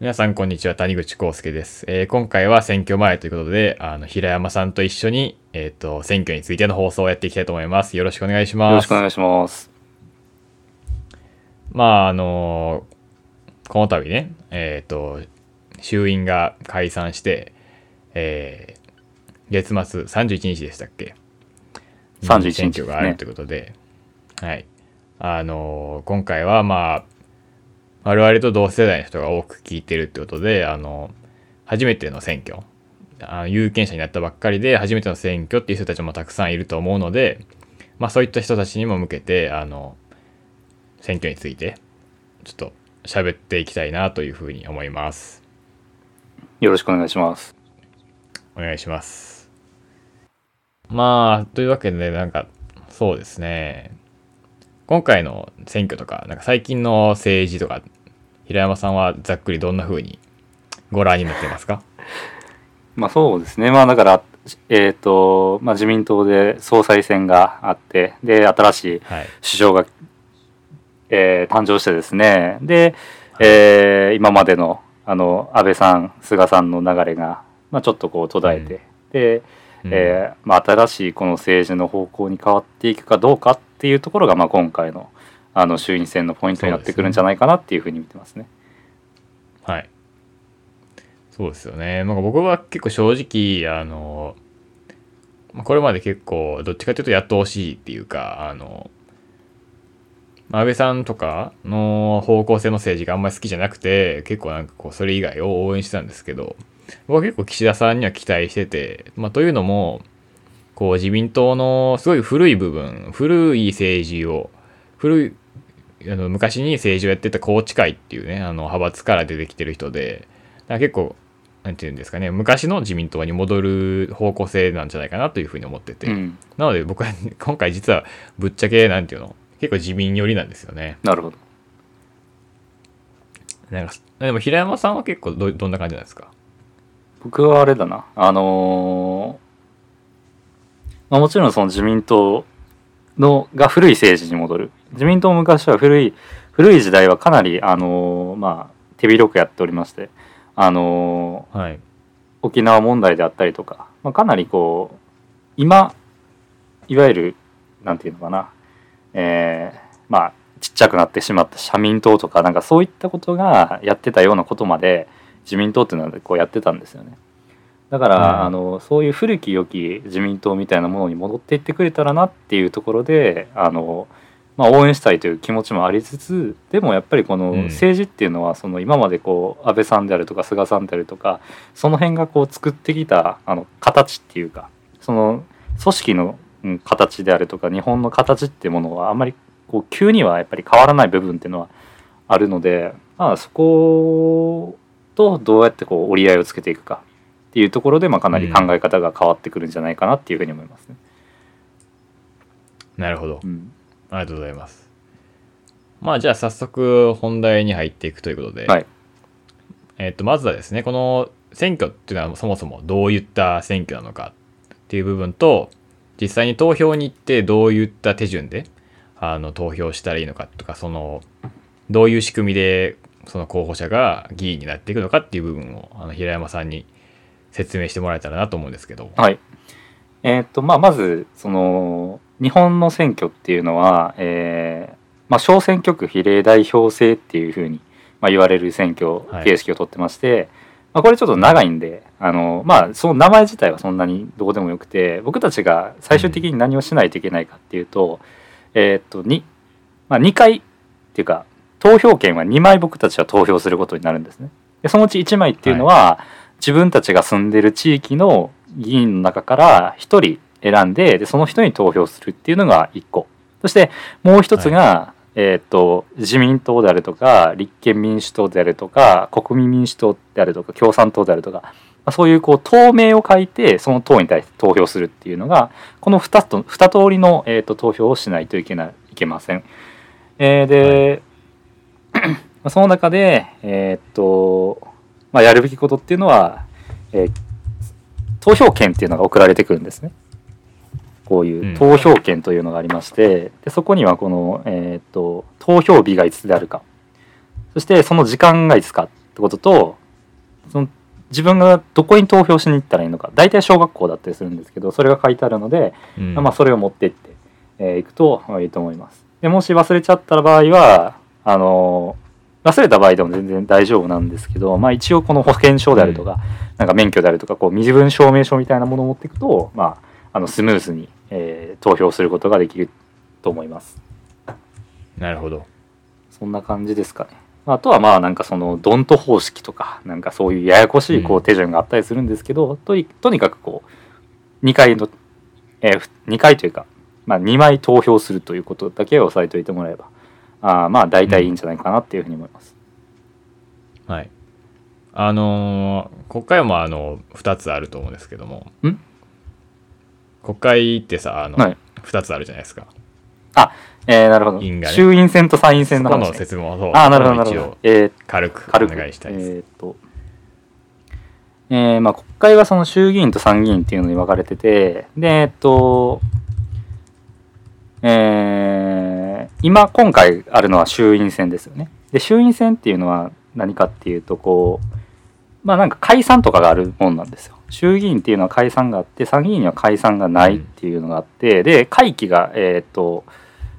皆さん、こんにちは。谷口康介です。えー今回は選挙前ということで、あの、平山さんと一緒に、えっ、と、選挙についての放送をやっていきたいと思います。よろしくお願いします。よろしくお願いします。まあ、あのこの度ね、えっ、と、衆院が解散して、えー月末31日でしたっけ？31日に選挙があるということで、はい。あの今回はまあ、我々と同世代の人が多く聞いてるってことで、あの初めての選挙、あの有権者になったばっかりで初めての選挙っていう人たちもたくさんいると思うので、まあそういった人たちにも向けて、あの、選挙について、ちょっと喋っていきたいなというふうに思います。よろしくお願いします。お願いします。まあ、というわけで、なんか、そうですね。今回の選挙とか、なんか最近の政治とか、平山さんはざっくりどんな風にご覧になってますか？まあそうですね。まあだから、えっ、と、まあ自民党で総裁選があって、で、新しいはい。首相が、えー誕生してですね。で、えー今までの、あの、安倍さん、菅さんの流れが、まあちょっとこう途絶えて、で、うんえーまあ、新しいこの政治の方向に変わっていくかどうかっていうところが、まあ、今回のあの衆院選のポイントになってくるんじゃないかなっていうふうに見てますね。はい。そうですよね。なんか僕は結構正直、あの、まあこれまで結構、どっちかというとやってほしいっていうか、あの、安倍さんとかの方向性の政治があんまり好きじゃなくて、結構なんかこう、それ以外を応援してたんですけど、僕は結構岸田さんには期待してて、まあというのも、こう自民党のすごい古い部分、古い政治を、古い、あの昔に政治をやってた宏池会っていうね、あの派閥から出てきてる人で、結構、なんていうんですかね、昔の自民党に戻る方向性なんじゃないかなというふうに思ってて、うん、なので僕は今回実はぶっちゃけ、なんていうの、結構自民寄りなんですよね。なるほど。なんか、でも平山さんは結構どどんな感じなんですか？僕はあれだな。あのーまあ、もちろんその自民党のが古い政治に戻る自民党も昔は古い古い時代はかなり、あのーまあ、手広くやっておりまして、あのーはい。沖縄問題であったりとか、まあ、かなりこう今いわゆるなんていうのかな、えーまあちっちゃくなってしまった社民党とかなんかそういったことがやってたようなことまで自民党っていうのはこうやってたんですよね。だから、うんあのそういう古き良き自民党みたいなものに戻っていってくれたらなっていうところであの、まあ、応援したいという気持ちもありつつでもやっぱりこのうん政治っていうのはその今までこう安倍さんであるとか菅さんであるとかその辺がこう作ってきたあの形っていうかその組織のうん形であるとか日本の形っていうものはあんまりこう急にはやっぱり変わらない部分っていうのはあるので、まあ、そことどうやってこう折り合いをつけていくかっていうところで、まあ、かなり考え方が変わってくるんじゃないかなっていうふうに思いますね。なるほどう。んありがとうございます。まあじゃあ早速本題に入っていくということで、はいえっとまずはですねこの選挙っていうのはそもそもどういった選挙なのかっていう部分と実際に投票に行ってどういった手順であの投票したらいいのかとかそのどういう仕組みでその候補者が議員になっていくのかっていう部分をあの平山さんに説明してもらえたらなと思うんですけど。はいえとまあ、まずその日本の選挙っていうのは、えーまあ、小選挙区比例代表制っていうふうに、まあ、言われる選挙形式をとってまして、まあ、これちょっと長いんであの、まあ、その名前自体はそんなにどうでもよくて僕たちが最終的に何をしないといけないかっていうと,、えーっと 2, まあ、2回っていうか投票権は2枚僕たちは投票することになるんですね。でそのうち1枚っていうのは、自分たちが住んでる地域の議員の中から1人選んででその人に投票するっていうのが1個そしてもう1つが、えー、と自民党であるとか立憲民主党であるとか国民民主党であるとか共産党であるとか、まあ、そういうこう党名を書いてその党に対して投票するっていうのがこの 2, と2通りの、えー、と投票をしないといけないいけません。えーで、まあその中で、えーっとまあ、やるべきことっていうのは、えー投票権っていうのが送られてくるんですね。こういううん投票権というのがありまして、でそこにはこの、えーっと投票日がいつであるか。そしてその時間がいつかっってこととその自分がどこに投票しに行ったらいいのか。大体小学校だったりするんですけどそれが書いてあるので、うん。まあ、それを持っていって、えーいくといいと思います。でもし忘れちゃった場合はあの忘れた場合でも全然大丈夫なんですけど、まあ、一応この保険証であるとか、なんか免許であるとかこう身分証明書みたいなものを持っていくと、まあ、あのスムーズに、えー投票することができると思います。なるほどそんな感じですかね。あとはまあなんかそのドント方式とかなんかそういうややこしいこうう手順があったりするんですけど、とにとにかくこう2回の、えー、2回というか、まあ、2枚投票するということだけを押さえておいてもらえばあーまあ大体いいんじゃないかなっていうふうに思います。はいあのー国会もあの2つあると思うんですけどもん？国会ってさあの、はい。2つあるじゃないですか。えー、なるほど、因がね。衆院選と参院選の話、そこのね。説明をああなるほどなる。ほど。えー軽く軽く。お願いしたいです、えーっと、えーまあ、国会はその衆議院と参議院っていうのに分かれててでえーっとえー今今回あるのは衆院選ですよね。で衆院選っていうのは何かっていうとこうまあなんか解散とかがあるもんなんですよ衆議院っていうのは解散があって参議院には解散がないっていうのがあって、で会期がえーっと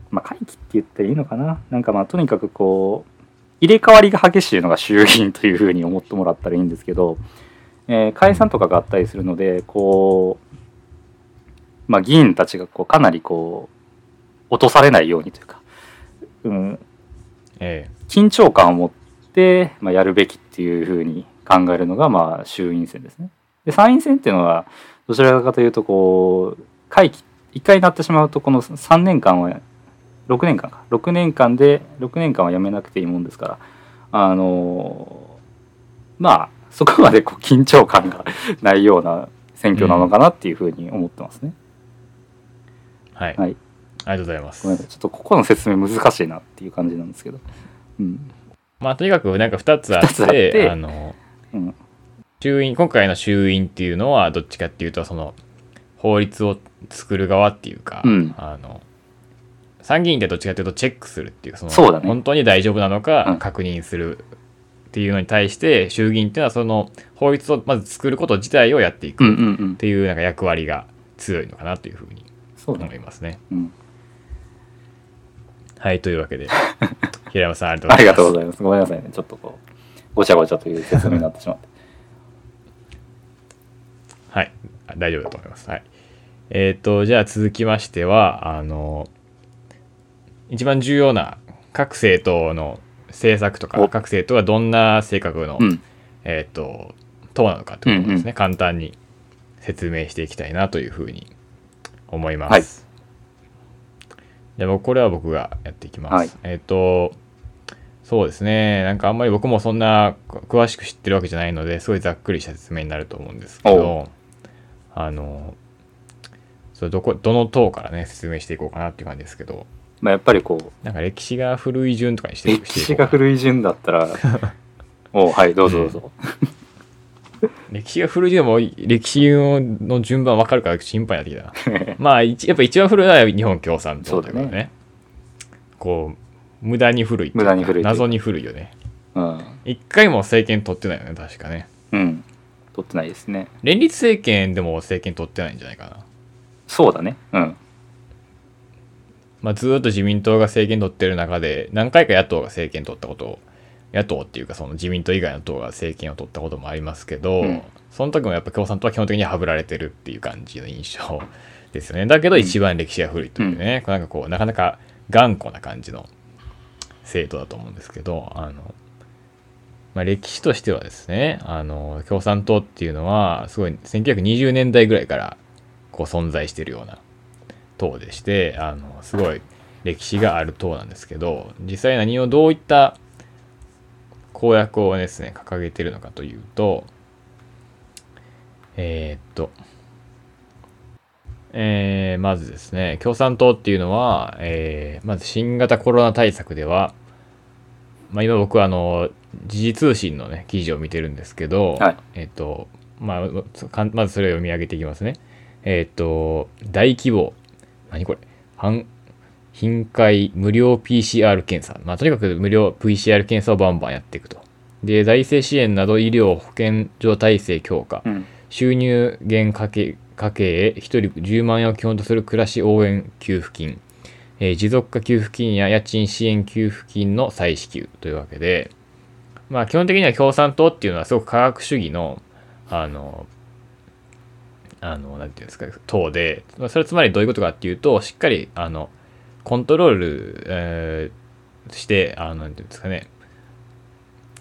まあ会期って言っていいのかな？なんかまあとにかくこう入れ替わりが激しいのが衆議院というふうに思ってもらったらいいんですけど、えー解散とかがあったりするのでこう、まあ、議員たちがこうかなりこう落とされないようにというか、うん、え。緊張感を持って、まあ、やるべきっていうふうに考えるのが、まあ、衆院選ですね。で参院選っていうのはどちらかというとこう会期1回なってしまうとこの3年間は6年間か。6年間で6年間はやめなくていいもんですからあのまあそこまでこう緊張感がないような選挙なのかなっていうふうに思ってますね。えはい、はい。ありがとうございます。ごめんなさい。ちょっとここの説明難しいなっていう感じなんですけど。うん。まあとにかくなんか2つあっ二つあっててあのうん衆院今回の衆院っていうのはどっちかっていうとその法律を作る側っていうか、うんあの参議院ってどっちかっていうとチェックするっていうそのそね本当に大丈夫なのうかん確認するっていうのに対して衆議院っていうのはその法律をまず作ること自体をやっていくっうんうんうんていうなんか役割が強いのかなというふうに。思いますね。うんはいというわけで 平山さんありありがとうごいざいます。ごめんなさいね。ちょっとこう、ごちゃごちゃという説明になってしまって。はいあ大丈夫だと思います。はい。えっ、とじゃあ続きましてはあの一番重要な各政党の政策とかお各政党がどんな性格の、うん。えっ、と党なのかということですね、簡単に説明していきたいなというふうに思います。はいじゃあ僕これは僕がやっていきます。はいえっ、とそうですねなんかあんまり僕もそんな詳しく知ってるわけじゃないのですごいざっくりした説明になると思うんですけどあのそれどこどの党からね説明していこうかなっていう感じですけど。まあ、やっぱりこう、なんか歴史が古い順とかにして歴史が古い順だったら、おうはい、どうぞどうぞ。歴史が古いでも歴史の順番分かるから心配になってきたな。まあ一やっぱ一番古いのは日本共産党だからね。こう無駄に古い無駄に古い謎に古いよね。うん。一回も政権取ってないよね確かね。うん。取ってないですね。連立政権でも政権取ってないんじゃないかな、そうだね。うん。まあ、ずーっと自民党が政権取ってる中で何回か野党が政権取ったことを野党っていうかその自民党以外の党が政権を取ったこともありますけど、うんその時もやっぱ共産党は基本的にはぶられてるっていう感じの印象ですよねだけど一番歴史が古いというね、なんかこうなかなか頑固な感じの政党だと思うんですけどあの、まあ、歴史としてはですねあの共産党っていうのはすごい1920年代ぐらいからこう存在してるような党でしてあのすごい歴史がある党なんですけど実際何をどういった公約をですね掲げてるのかというとえーっとえーまずですね共産党っていうのは、えーまず新型コロナ対策では、まあ、今僕はあの時事通信のね記事を見てるんですけど、はい。えーっとまあまずそれを読み上げていきますね。えーっと大規模何これ半頻回無料 PCR 検査。まあ、とにかく無料 PCR 検査をバンバンやっていくと。で財政支援など医療保健所体制強化、うん。収入減家計家計へ1人10万円を基本とする暮らし応援給付金、えー持続化給付金や家賃支援給付金の再支給というわけで、まあ、基本的には共産党っていうのはすごく科学主義のあのあのなんていうんですか党でそれつまりどういうことかっていうとしっかりあのコントロール、えーしてあのなんていうんですかね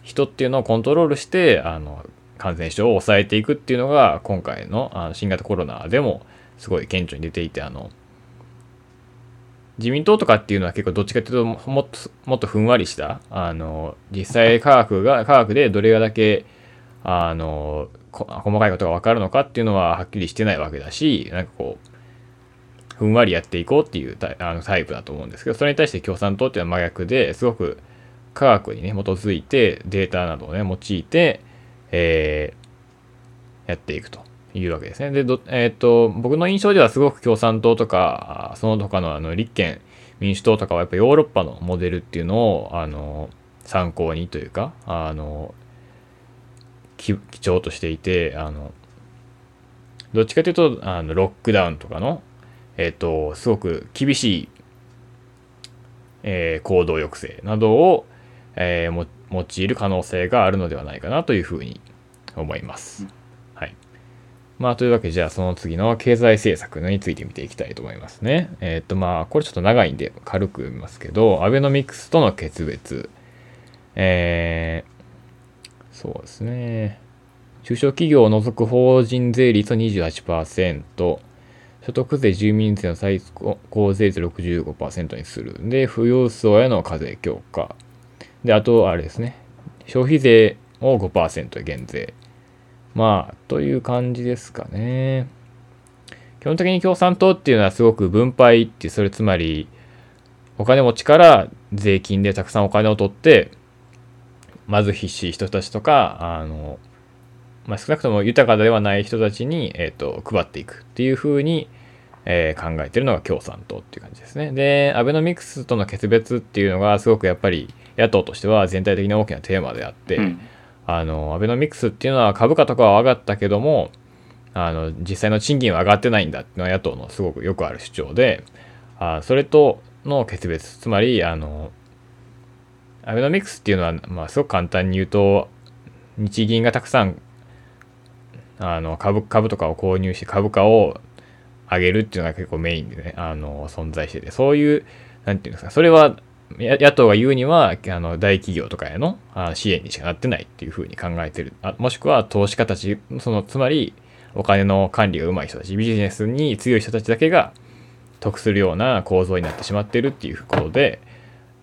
人っていうのをコントロールしてあの感染症を抑えていくっていうのが今回のあの新型コロナでもすごい顕著に出ていてあの自民党とかっていうのは結構どっちかっていうともっともっとふんわりしたあの実際科学が科学でどれだけあの細かいことが分かるのかっていうのははっきりしてないわけだしなんかこうふんわりやっていこうっていうタイあのタイプだと思うんですけどそれに対して共産党っていうのは真逆ですごく科学にね基づいてデータなどをね用いて、えーやっていくと。いうわけですね。で、どえっ、と、僕の印象ではすごく共産党とか、その他のあの立憲民主党とかはやっぱヨーロッパのモデルっていうのを、あの、参考にというか、あの、基調としていて、あの、どっちかというと、あのロックダウンとかの、えっ、と、すごく厳しい、えー行動抑制などを、えー用いる可能性があるのではないかなというふうに思います。はい。まあ、というわけで、じゃあその次の経済政策について見ていきたいと思いますね。えーっと、まあ、これちょっと長いんで軽く読みますけど、アベノミクスとの決別。えー、そうですね。中小企業を除く法人税率を28%、所得税、住民税の最高税率を65%にする。で、富裕層への課税強化。で、あと、あれですね。消費税を5%減税。まあ、という感じですかね。基本的に共産党っていうのはすごく分配って、それつまり、お金持ちから税金でたくさんお金を取って、貧しい人たちとか、あの、まあ、少なくとも豊かではない人たちに、えっ、と、配っていくっていうふうに、えー考えてるのが共産党っていう感じですね。で、アベノミクスとの決別っていうのがすごくやっぱり野党としては全体的に大きなテーマであって、うんあの、アベノミクスっていうのは株価とかは上がったけども、あの、実際の賃金は上がってないんだっていうのは野党のすごくよくある主張で、あそれとの決別、つまり、あの、アベノミクスっていうのは、まあ、すごく簡単に言うと、日銀がたくさん、あの、株、株とかを購入して株価を上げるっていうのが結構メインでね、あの、存在してて、そういう、なんていうんですか、それは、野党が言うにはあの大企業とかへのあ支援にしかなってないっていうふうに考えてるあもしくは投資家たちそのつまりお金の管理がうまい人たちビジネスに強い人たちだけが得するような構造になってしまってるっていうことで、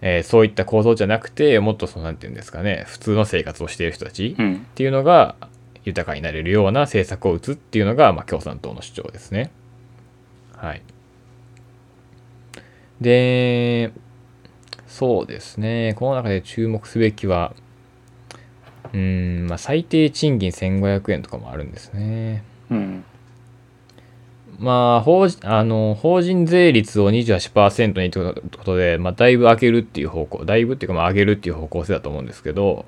えーそういった構造じゃなくてもっとそのなんていうんですかね普通の生活をしている人たちうんっていうのが豊かになれるような政策を打つっていうのが、まあ、共産党の主張ですね。はい。で、そうですね。この中で注目すべきは、うーん、まあ、最低賃金1500円とかもあるんですね。うんまあ、法人あの法人税率を28%にということで、まあ、だいぶ上げるっていう方向、だいぶっていうか、まあ、上げるっていう方向性だと思うんですけど、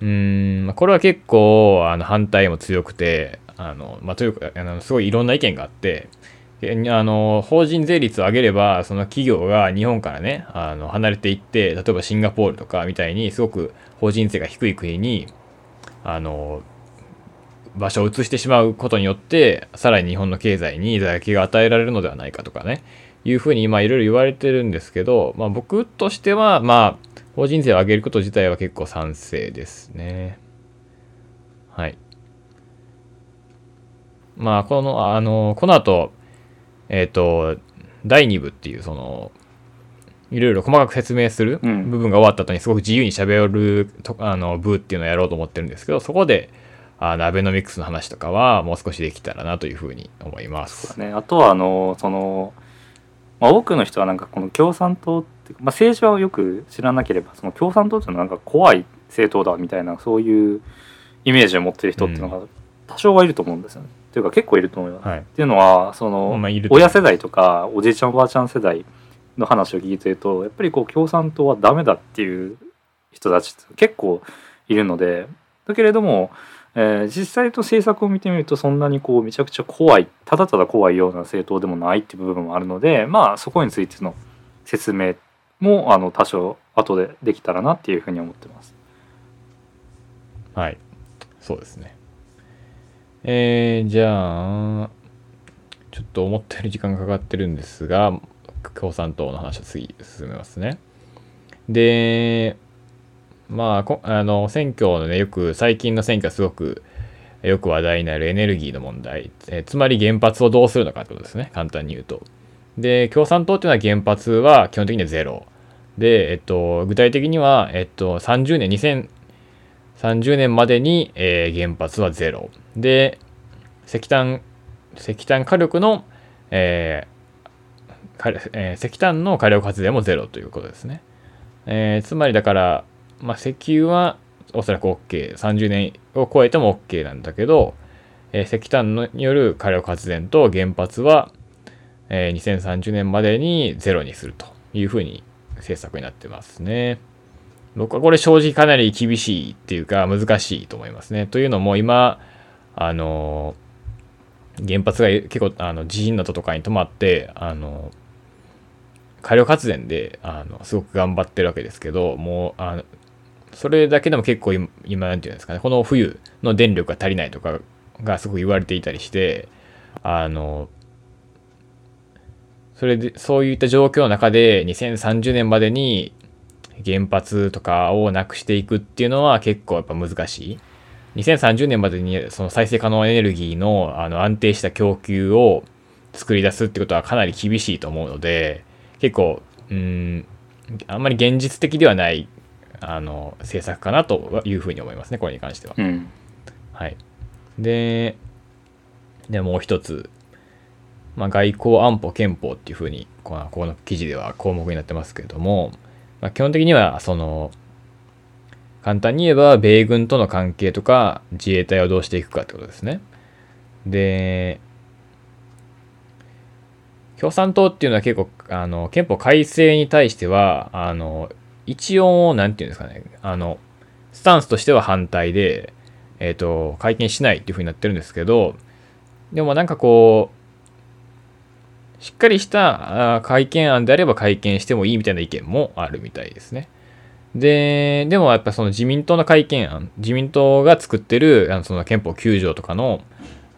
うーん、まあこれは結構あの反対も強くて、あのまあ、というかあの、すごいいろんな意見があって、えあの法人税率を上げれば、その企業が日本からね、あの離れていって、例えばシンガポールとかみたいに、すごく法人税が低い国に、あの場所を移してしまうことによってさらに日本の経済に打撃が与えられるのではないかとかねいうふうに今いろいろ言われてるんですけど、まあ、僕としてはまあ法人税を上げること自体は結構賛成ですね。はい。まあこのあのこの後えっ、と第2部っていうそのいろいろ細かく説明するうん部分が終わった後にすごく自由にしゃべるとあの部っていうのをやろうと思ってるんですけどそこであのアベノミクスの話とかはもう少しできたらなというふうに思います。ね、あとはあのその、まあ、多くの人はなんかこの共産党って、まあ、政治はよく知らなければその共産党っていうのはなんか怖い政党だみたいなそういうイメージを持ってる人っていうのが多少はいると思うんですよね。っていうか結構いると思います。はい。っていうのはその、まあ親世代とかおじいちゃんおばあちゃん世代の話を聞いてるとやっぱりこう共産党はダメだっていう人たち結構いるのでだけれども、えー、実際と政策を見てみるとそんなにこうめちゃくちゃ怖いただただ怖いような政党でもないっていう部分もあるのでまあそこについての説明もあの多少後でできたらなっていうふうに思ってます。はいそうですね。えー、じゃあちょっと思ったより時間がかかってるんですが共産党の話は次進めますね。でまああの選挙のねよく最近の選挙はすごくよく話題になるエネルギーの問題、えつまり原発をどうするのかってことですね簡単に言うと。で共産党っていうのは原発は基本的にはゼロで、えっと、具体的には、えっと、30年30年までに、えー、原発はゼロで石炭石炭火力の、えーえー、石炭の火力発電もゼロということですね。えー、つまりだから、まあ、石油はおそらく OK。30年を超えても OK なんだけど、えー、石炭のによる火力発電と原発は、えー、2030年までにゼロにするというふうに政策になってますね。僕はこれ正直かなり厳しいっていうか難しいと思いますね。というのも今、あの原発が結構あの地震のとかに止まって、あの火力発電であのすごく頑張ってるわけですけど、もうあのそれだけでも結構今、今なんていうんですかね、この冬の電力が足りないとかがすごく言われていたりして、あの、それで、そういった状況の中で2030年までに原発とかをなくしていくっていうのは結構やっぱ難しい。2030年までにその再生可能エネルギーのあの安定した供給を作り出すってことはかなり厳しいと思うので、結構、うん、あんまり現実的ではないあの政策かなというふうに思いますね、これに関しては。うん、はい。で、でもう一つ、まあ、外交安保憲法っていうふうにこのこの記事では項目になってますけれども、まあ、基本的にはその簡単に言えば米軍との関係とか自衛隊をどうしていくかってことですね。で共産党っていうのは結構あの憲法改正に対してはあの一応何て言うんですかねあのスタンスとしては反対で、えっ、ー、と会見しないっていうふうになってるんですけどでもなんかこうしっかりした会見案であれば会見してもいいみたいな意見もあるみたいですね。で、でもやっぱその自民党の会見案、自民党が作ってるあのその憲法9条とかの、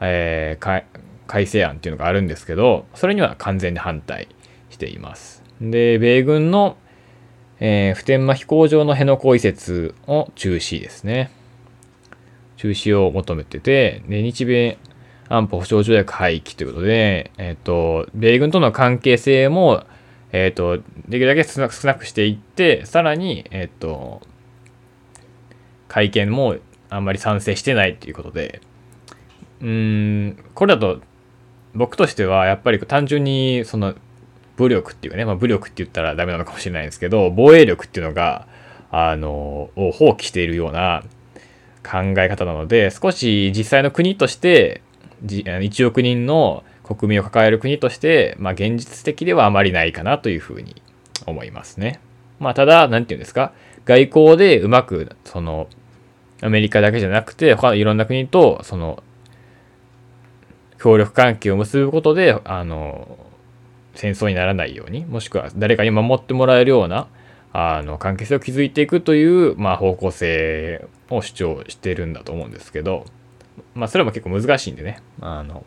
えー、改正案っていうのがあるんですけど、それには完全に反対しています。で、米軍の、えー、普天間飛行場の辺野古移設を中止ですね。中止を求めてて、で日米安保保障条約廃棄ということで、えっ、ー、と、米軍との関係性も、えっ、ー、と、できるだけ少なくしていって、さらに、えっ、ー、と、会見もあんまり賛成してないっていうことで、うーん、これだと、僕としては、やっぱり単純に、その、武力っていうかね、まあ、武力って言ったらダメなのかもしれないんですけど、防衛力っていうのが、あの、を放棄しているような考え方なので、少し実際の国として、1億人の国民を抱える国として、まあ、現実的ではあまりないかなというふうに思いますね。まあ、ただ、なんていうんですか、外交でうまく、その、アメリカだけじゃなくて、他のいろんな国と、その、協力関係を結ぶことで、あの、戦争にならないように、もしくは誰かに守ってもらえるような、あの、関係性を築いていくという、まあ、方向性を主張してるんだと思うんですけど、まあ、それも結構難しいんでね、あの、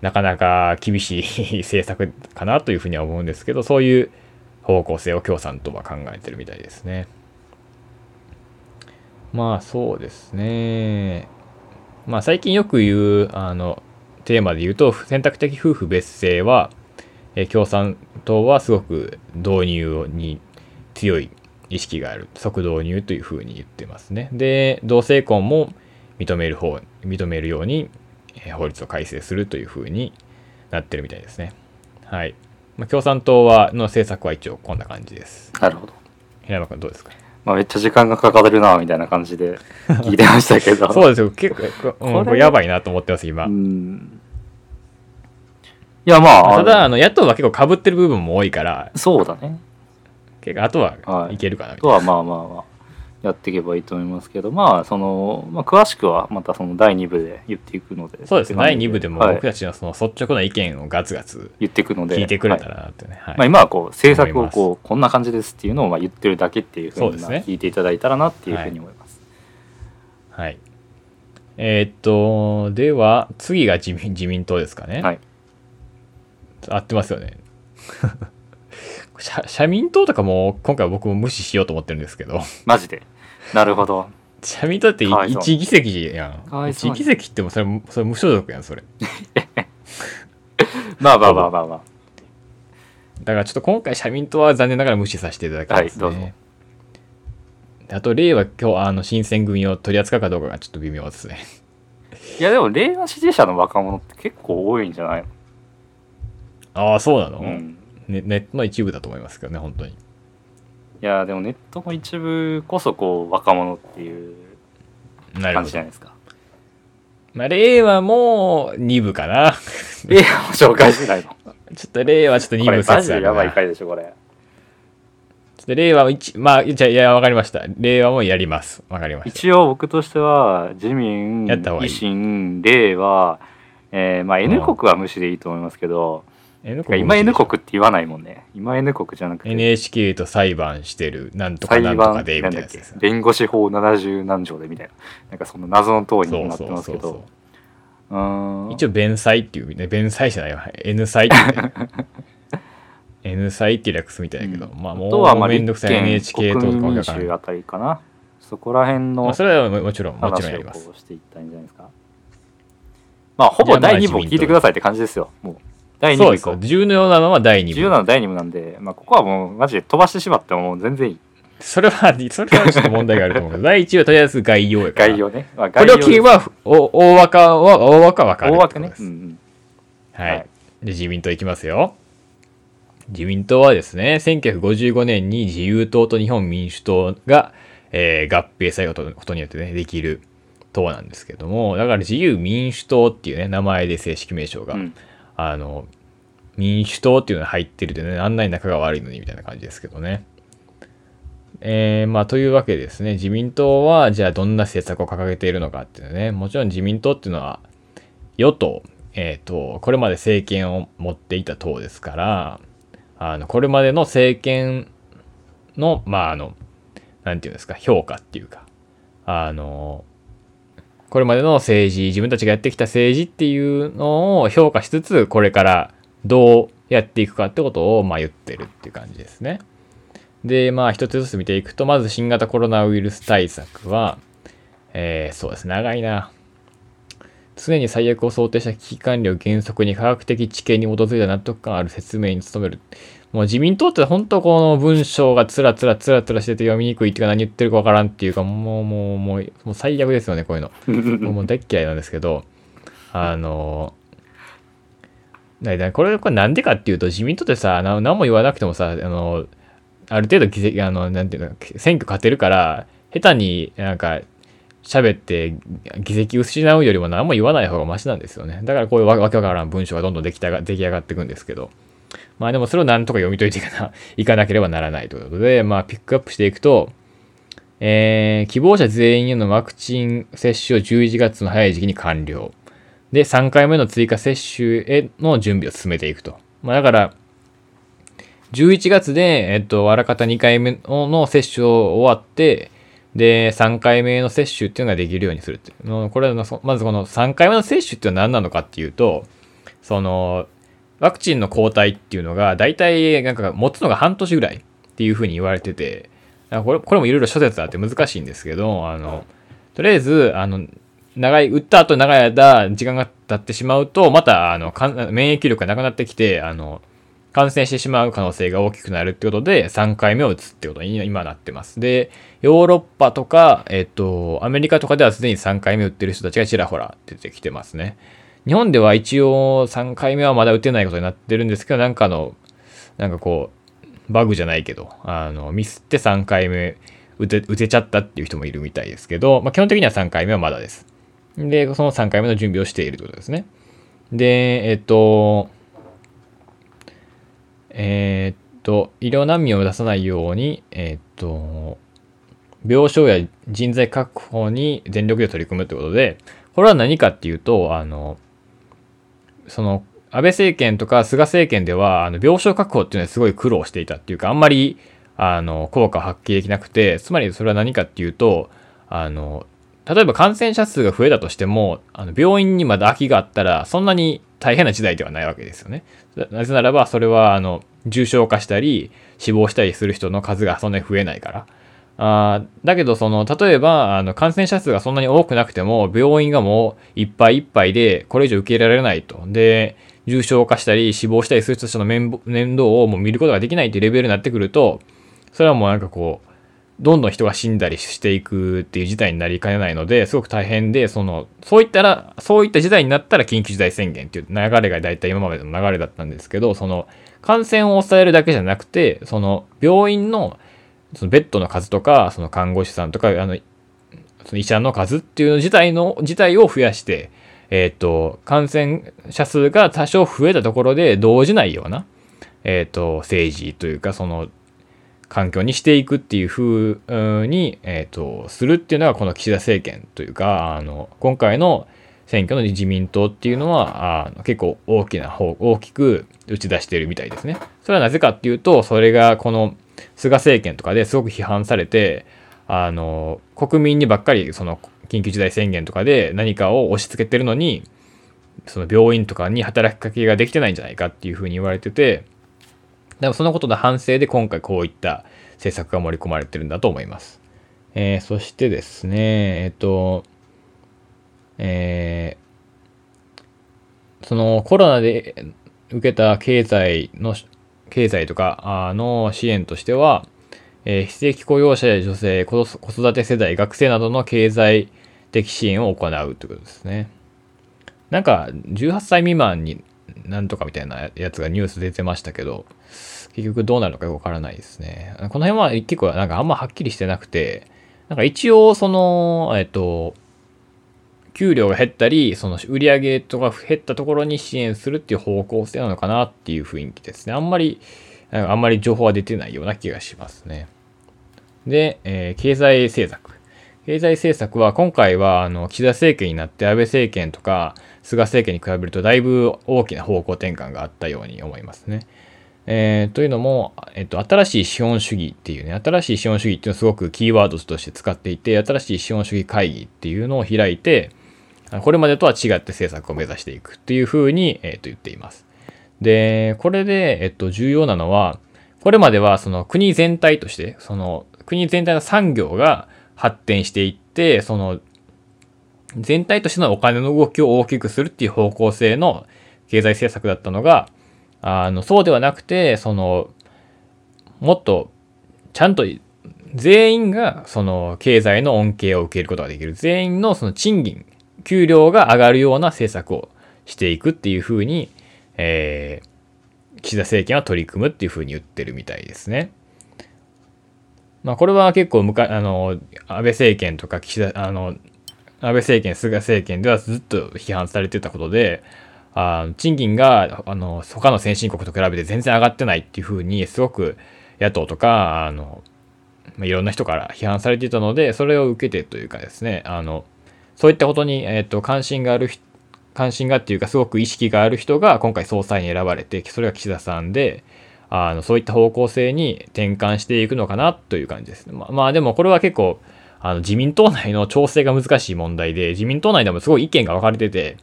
なかなか厳しい政策かなというふうには思うんですけど、そういう方向性を共産党は考えてるみたいですね。まあそうですね。まあ最近よく言う、あの、テーマで言うと、選択的夫婦別姓は、え共産党はすごく導入に強い意識がある。即導入というふうに言ってますね。で、同性婚も認める方、認めるように、え法律を改正するというふうになってるみたいですね。はい。まあ、共産党はの政策は一応こんな感じです。なるほど。平山君どうですか？まあ、めっちゃ時間がかかるなみたいな感じで 聞いてましたけど。そうですよ。結構、うん、これやばいなと思ってます今。いやまあただあの野党は結構かぶってる部分も多いから。そうだね。結構あとはい。けるかなみたいな、はい、あとはまあまあまあやっていけばいいと思いますけどまあその、まあ、詳しくはまたその第2部で言っていくのでそうですね。第2部でも僕たちのその率直な意見をガツガツ言っていくので。聞いてくれたらなってね、はい。まあ、今はこう政策をこうこんな感じですっていうのをまあ言ってるだけっていうふうに聞いていただいたらなっていうふうに思います。はい、はい、えー、っとでは次が自民自民党ですかね。はい、合ってますよね。社社民党とかも今回僕も無視しようと思ってるんですけど。マジで？なるほど。社民党って1議席やん。1議席ってもそれそれ無所属やんそれ。まあまあまあまあまあ。だからちょっと今回社民党は残念ながら無視させていただきますね、はいあと、令和今日、あの、新選組を取り扱うかどうかがちょっと微妙ですね。いや、でも、令和支持者の若者って結構多いんじゃないの？ああ、そうなの、うん。ネネットの一部だと思いますけどね本当にいやでもネットの一部こそこう若者っていう感じじゃないですか。まあ令和も2部かな。令和も紹介しないの？ちょっと令和ちょっと2部説あるな。やばい回でしょこれちょっと令和1まあじゃいやわかりました。令和もやります。わかりました。一応僕としては自民維新令和えー、まあ N 国は無視でいいと思いますけど、うん今 N 国って言わないもんね。今 N 国じゃなくて。NHK と裁判してるなんとかなんとかでみたいなやつです弁護士法70何条でみたいな。なんかその謎の通りになってますけど。一応弁済っていうね弁済じゃないわ。N 済って、ね、N 済って略すみたいだけど、うん、まあもうめんどくさい。NHK とか民主あたりかな。そこら辺の、まあ、それはもちろんもちろんやります。していったんじゃないですか。まあほぼ第2部を聞いてくださいって感じですよ。もう第2部以降重要なのは第2部。重要なのは第2部なんで、まあ、ここはもうマジで飛ばしてしまっても全然いい。それはそれはちょっと問題があると思うけど。第1部はとりあえず概要やから。概要ね、まあ、これを聞けば大枠は大枠は分かる大枠ね、うんうん、はい、はい、で自民党いきますよ。自民党はですね1955年に自由党と日本民主党が、えー、合併されたことによってねできる党なんですけども。だから自由民主党っていうね名前で正式名称が、うんあの、民主党っていうのが入ってるでね、あんなに仲が悪いのにみたいな感じですけどね。えー、まあ、というわけですね、自民党は、じゃあどんな政策を掲げているのかっていうね、もちろん自民党っていうのは、与党、えっ、ー、と、これまで政権を持っていた党ですから、あの、これまでの政権の、まあ、あの、なんていうんですか、評価っていうか、あの、これまでの政治、自分たちがやってきた政治っていうのを評価しつつ、これからどうやっていくかってことを、まあ言ってるっていう感じですね。で、まあ一つずつ見ていくと、まず新型コロナウイルス対策は、えー、そうです、長いな。常に最悪を想定した危機管理を原則に科学的知見に基づいた納得感ある説明に努める。もう自民党って本当この文章がつらつらつらつらしてて読みにくいっていうか何言ってるかわからんっていうかもうもうもうもう最悪ですよねこういうのもう大嫌いなんですけどあのだこれこれなんでかっていうと自民党ってさ何も言わなくてもさあのある程度あのなんていうの選挙勝てるから下手になんか喋って議席失うよりも何も言わない方がマシなんですよねだからこういうわけわからん文章がどんどん出来出来上がっていくんですけどまあでもそれをなんとか読み解いていかな いかなければならないということで、まあピックアップしていくと、えー、希望者全員へのワクチン接種を11月の早い時期に完了。で、3回目の追加接種への準備を進めていくと。まあだから、11月で、えっと、あらかた2回目の接種を終わって、で、3回目の接種っていうのができるようにするっていう。これは、まずこの3回目の接種っていうのは何なのかっていうと、その、ワクチンの抗体っていうのが、大体なんか持つのが半年ぐらいっていうふうに言われてて、これこれもいろいろ諸説あって難しいんですけど、あの、とりあえず、あの、長い、打った後長い間、時間が経ってしまうと、また、あの、免疫力がなくなってきて、あの、感染してしまう可能性が大きくなるってことで、3回目を打つってことに今なってます。で、ヨーロッパとか、えっと、アメリカとかではすでに3回目打ってる人たちがちらほら出てきてますね。日本では一応3回目はまだ打てないことになってるんですけど、なんかの、なんかこう、バグじゃないけど、あの、ミスって3回目打て、打てちゃったっていう人もいるみたいですけど、まあ、基本的には3回目はまだです。で、その3回目の準備をしているということですね。で、えっと、えー、っと、医療難民を出さないように、えー、っと、病床や人材確保に全力で取り組むということで、これは何かっていうと、あの、その、安倍政権とか菅政権では、あの病床確保っていうのはすごい苦労していたっていうか、あんまり、あの、効果を発揮できなくて、つまりそれは何かっていうと、あの、例えば感染者数が増えたとしても、あの病院にまだ空きがあったら、そんなに大変な時代ではないわけですよね。なぜならば、それは、あの、重症化したり、死亡したりする人の数がそんなに増えないから。あだけど、その、例えば、あの、感染者数がそんなに多くなくても、病院がもういっぱいいっぱいで、これ以上受け入れられないと。で、重症化したり、死亡したりする人たちの面倒をもう見ることができないというレベルになってくると、それはもうなんかこう、どんどん人が死んだりしていくっていう事態になりかねないので、すごく大変で、その、そういったら、そういった事態になったら緊急事態宣言っていう流れが大体今までの流れだったんですけど、その、感染を抑えるだけじゃなくて、その、病院のそのベッドの数とか、その看護師さんとか、あの、その医者の数っていうの自体の、自体を増やして、えっ、ー、と、感染者数が多少増えたところで動じないような、えっ、ー、と、政治というか、その、環境にしていくっていう風に、えっ、ー、と、するっていうのがこの岸田政権というか、あの、今回の選挙の自民党っていうのは、あ結構大きな方、大きく打ち出しているみたいですね。それはなぜかっていうと、それがこの菅政権とかですごく批判されて、あの、国民にばっかりその緊急事態宣言とかで何かを押し付けてるのに、その病院とかに働きかけができてないんじゃないかっていうふうに言われてて、でもそのことの反省で今回こういった政策が盛り込まれてるんだと思います。えー、そしてですね、えっ、と、えー、そのコロナで受けた経済の経済とかの支援としては、え、非正規雇用者や女性、子育て世代、学生などの経済的支援を行うということですね。なんか、18歳未満になんとかみたいなやつがニュース出てましたけど、結局どうなるのかよくわからないですね。この辺は結構なんかあんまはっきりしてなくて、なんか一応その、えっと、給料が減ったり、その売り上げとか減ったところに支援するっていう方向性なのかなっていう雰囲気ですね。あんまり、あんまり情報は出てないような気がしますね。で、えー、経済政策。経済政策は今回はあの岸田政権になって安倍政権とか菅政権に比べるとだいぶ大きな方向転換があったように思いますね。えー、というのも、えっと、新しい資本主義っていうね、新しい資本主義っていうのをすごくキーワードとして使っていて、新しい資本主義会議っていうのを開いて、これまでとは違って政策を目指していくっていうふうに、えっと、言っています。で、これで、えっと、重要なのは、これまではその国全体として、その国全体の産業が発展していって、その全体としてのお金の動きを大きくするっていう方向性の経済政策だったのが、あの、そうではなくて、その、もっと、ちゃんと全員がその経済の恩恵を受けることができる。全員のその賃金給料が上がるような政策をしていくっていうふうに、えー、岸田政権は取り組むっていうふうに言ってるみたいですね。まあ、これは結構むか、あの、安倍政権とか岸田、あの、安倍政権、菅政権ではずっと批判されてたことで、あ賃金が、あの、他の先進国と比べて全然上がってないっていうふうに、すごく野党とか、あの、まあ、いろんな人から批判されていたので、それを受けてというかですね、あの、そういったことに、えっ、と、関心がある関心がっていうか、すごく意識がある人が今回総裁に選ばれて、それが岸田さんで、あのそういった方向性に転換していくのかなという感じですね。ま、まあ、でもこれは結構、あの自民党内の調整が難しい問題で、自民党内でもすごい意見が分かれてて、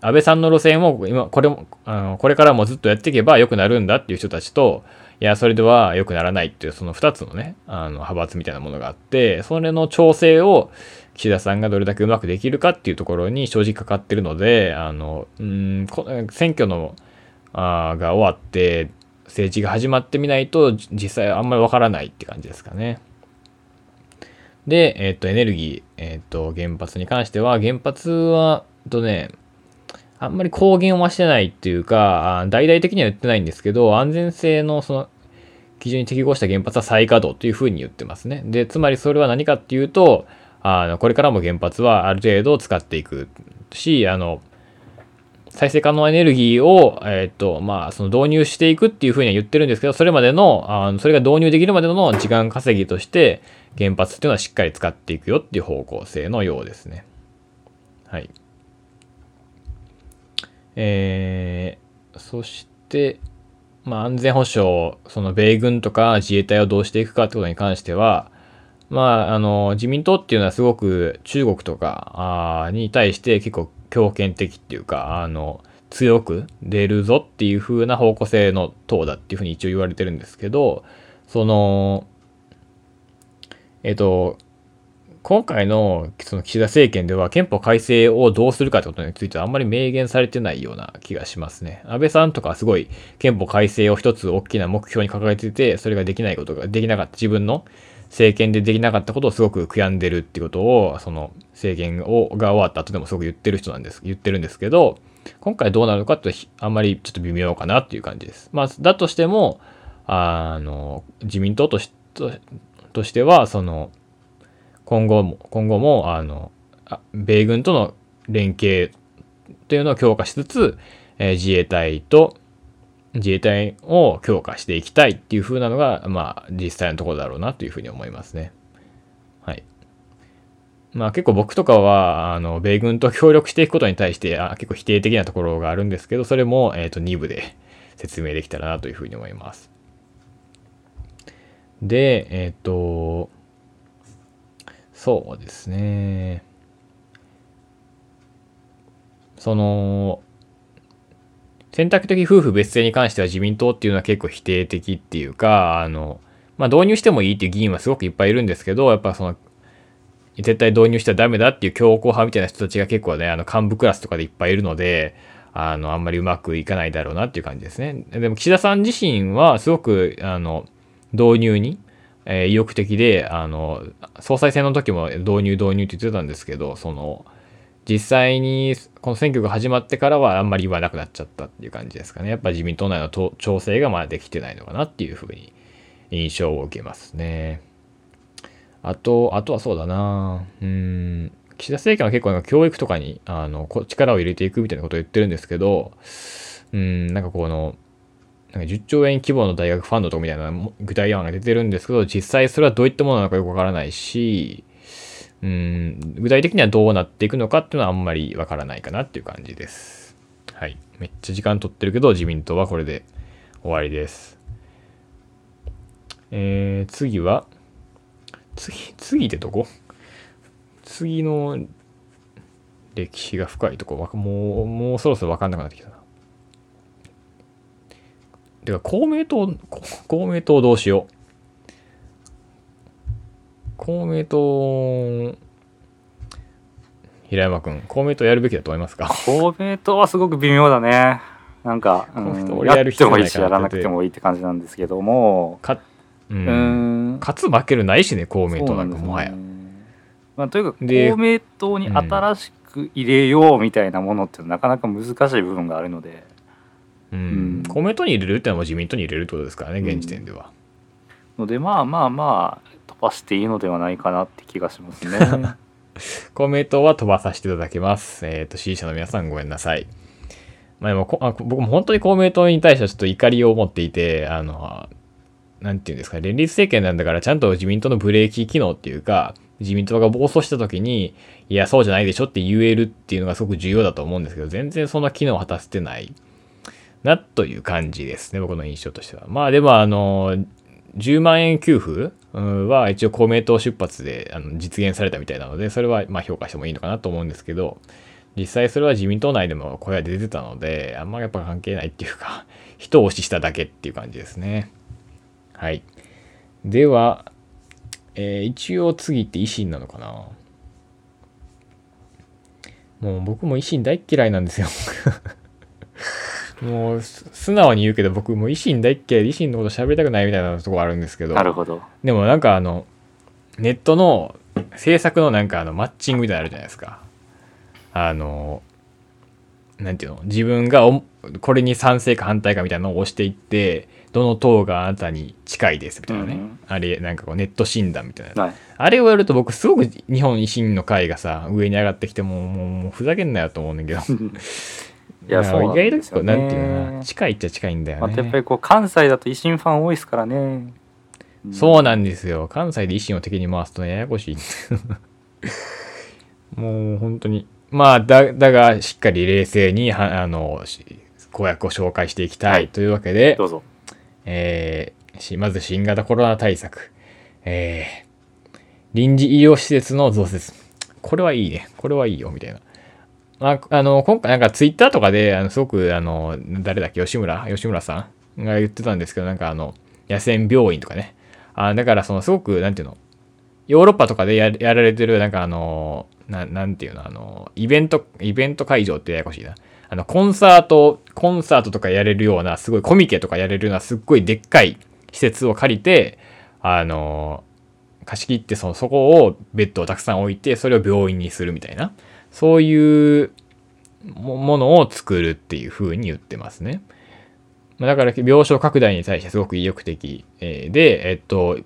安倍さんの路線を今、これも、あのこれからもずっとやっていけば良くなるんだっていう人たちと、いや、それでは良くならないっていう、その2つのね、あの派閥みたいなものがあって、それの調整を岸田さんがどれだけうまくできるかっていうところに正直かかってるので、あの、うん、選挙の、あが終わって、政治が始まってみないと、実際あんまりわからないって感じですかね。で、えっ、と、エネルギー、えっ、と、原発に関しては、原発は、とね、あんまり公言はしてないっていうか、大々的には言ってないんですけど、安全性のその基準に適合した原発は再稼働というふうに言ってますね。で、つまりそれは何かっていうと、あの、これからも原発はある程度使っていくし、あの、再生可能エネルギーを、えっ、と、まあ、その導入していくっていうふうには言ってるんですけど、それまでの、あのそれが導入できるまでの時間稼ぎとして、原発っていうのはしっかり使っていくよっていう方向性のようですね。はい。えー、そして、まあ、安全保障、その米軍とか自衛隊をどうしていくかってことに関しては、まあ、あの、自民党っていうのはすごく中国とかに対して結構強権的っていうか、あの、強く出るぞっていう風な方向性の党だっていうふうに一応言われてるんですけど、その、えっと、今回のその岸田政権では憲法改正をどうするかってことについてはあんまり明言されてないような気がしますね。安倍さんとかすごい憲法改正を一つ大きな目標に掲げてて、それができないことができなかった自分の政権でできなかったことをすごく悔やんでるってことを、その政権をが終わった後でもすごく言ってる人なんです、言ってるんですけど、今回どうなるかってあんまりちょっと微妙かなっていう感じです。まあ、だとしても、あの、自民党としとしては、その、今後も、今後も、あの、米軍との連携というのを強化しつつ、えー、自衛隊と自衛隊を強化していきたいっていう風なのが、まあ、実際のところだろうなというふうに思いますね。はい。まあ結構僕とかは、あの、米軍と協力していくことに対して、あ結構否定的なところがあるんですけど、それも、えっ、ー、と、2部で説明できたらなというふうに思います。で、えっ、ー、と、そうですね。その、選択的夫婦別姓に関しては自民党っていうのは結構否定的っていうか、あの、まあ、導入してもいいっていう議員はすごくいっぱいいるんですけど、やっぱその、絶対導入しちゃダメだっていう強硬派みたいな人たちが結構ね、あの、幹部クラスとかでいっぱいいるので、あの、あんまりうまくいかないだろうなっていう感じですね。でも岸田さん自身はすごく、あの、導入に、えー、意欲的で、あの、総裁選の時も導入導入って言ってたんですけど、その、実際にこの選挙が始まってからはあんまり言わなくなっちゃったっていう感じですかね。やっぱ自民党内の調整がまだできてないのかなっていうふうに印象を受けますね。あと、あとはそうだなうん、岸田政権は結構なんか教育とかにあの力を入れていくみたいなことを言ってるんですけど、うん、なんかこの、なんか10兆円規模の大学ファンドとかみたいな具体案が出てるんですけど、実際それはどういったものなのかよくわからないし、うん、具体的にはどうなっていくのかっていうのはあんまりわからないかなっていう感じです。はい。めっちゃ時間取ってるけど、自民党はこれで終わりです。えー、次は、次、次ってどこ次の歴史が深いとこ、もう、もうそろそろわかんなくなってきたな。てか、公明党、公明党どうしよう。公明党、平山君、公明党やるべきだと思いますか？公明党はすごく微妙だね。なんか、うん、やってもいいし、やらなくてもいいって感じなんですけども、かうん、勝つ負けるないしね、公明党なんかもはや。まあ、というか、公明党に新しく入れようみたいなものってなかなか難しい部分があるので。うん、公明党に入れるってのは自民党に入れるってことですからね、現時点では。ので、まあまあまあ、飛ばしていいのではないかなって気がしますね。公明党は飛ばさせていただきます。えっ、ー、と、支持者の皆さんごめんなさい。まあでもこあ、僕も本当に公明党に対してはちょっと怒りを持っていて、あの、なんていうんですか、連立政権なんだからちゃんと自民党のブレーキ機能っていうか、自民党が暴走した時に、いや、そうじゃないでしょって言えるっていうのがすごく重要だと思うんですけど、全然そんな機能を果たせてないなという感じですね、僕の印象としては。まあでも、あの、10万円給付は一応公明党出発であの実現されたみたいなので、それはま評価してもいいのかなと思うんですけど、実際それは自民党内でも声が出てたので、あんまやっぱ関係ないっていうか、人押ししただけっていう感じですね。はい。では、えー、一応次って維新なのかな？もう僕も維新大っ嫌いなんですよ もう素直に言うけど僕も維新大っ嫌いで維新のこと喋りたくないみたいなとこあるんですけど。なるほど。でもなんかあのネットの制作のなんかあのマッチングみたいなのあるじゃないですか。あのなんていうの？自分がこれに賛成か反対かみたいなのを押していってどの党があなたに近いですみたいなね、うん、あれなんかこうネット診断みたいな、はい、あれをやると僕すごく日本維新の会がさ上に上がってきてももうもうふざけんなよと思うねんけど いやそうなん意ですよね。外となんていうのかな。近いっちゃ近いんだよまたやっぱね、りこう関西だと維新ファン多いですからね。そうなんですよ。関西で維新を敵に回すとややこしいもう本当にまあだだがしっかり冷静にはあのし公約を紹介していきたはいいというわけで、どうぞ。えーしまず新型コロナ対策、えー臨時医療施設の増設。これはいいね。これはいいよ、みたいな。まあ、あの、今回なんかツイッターとかで、あの、すごく、あの、誰だっけ、吉村吉村さんが言ってたんですけど、なんかあの、野戦病院とかね。あだから、その、すごく、なんていうの、ヨーロッパとかでやられてる、なんかあの、ななんていうの、あの、イベント、イベント会場ってややこしいな。あの、コンサート、コンサートとかやれるような、すごいコミケとかやれるような、すっごいでっかい施設を借りて、あの、貸し切ってその、そこをベッドをたくさん置いて、それを病院にするみたいな、そういうものを作るっていう風に言ってますね。だから、病床拡大に対してすごく意欲的で、えっと、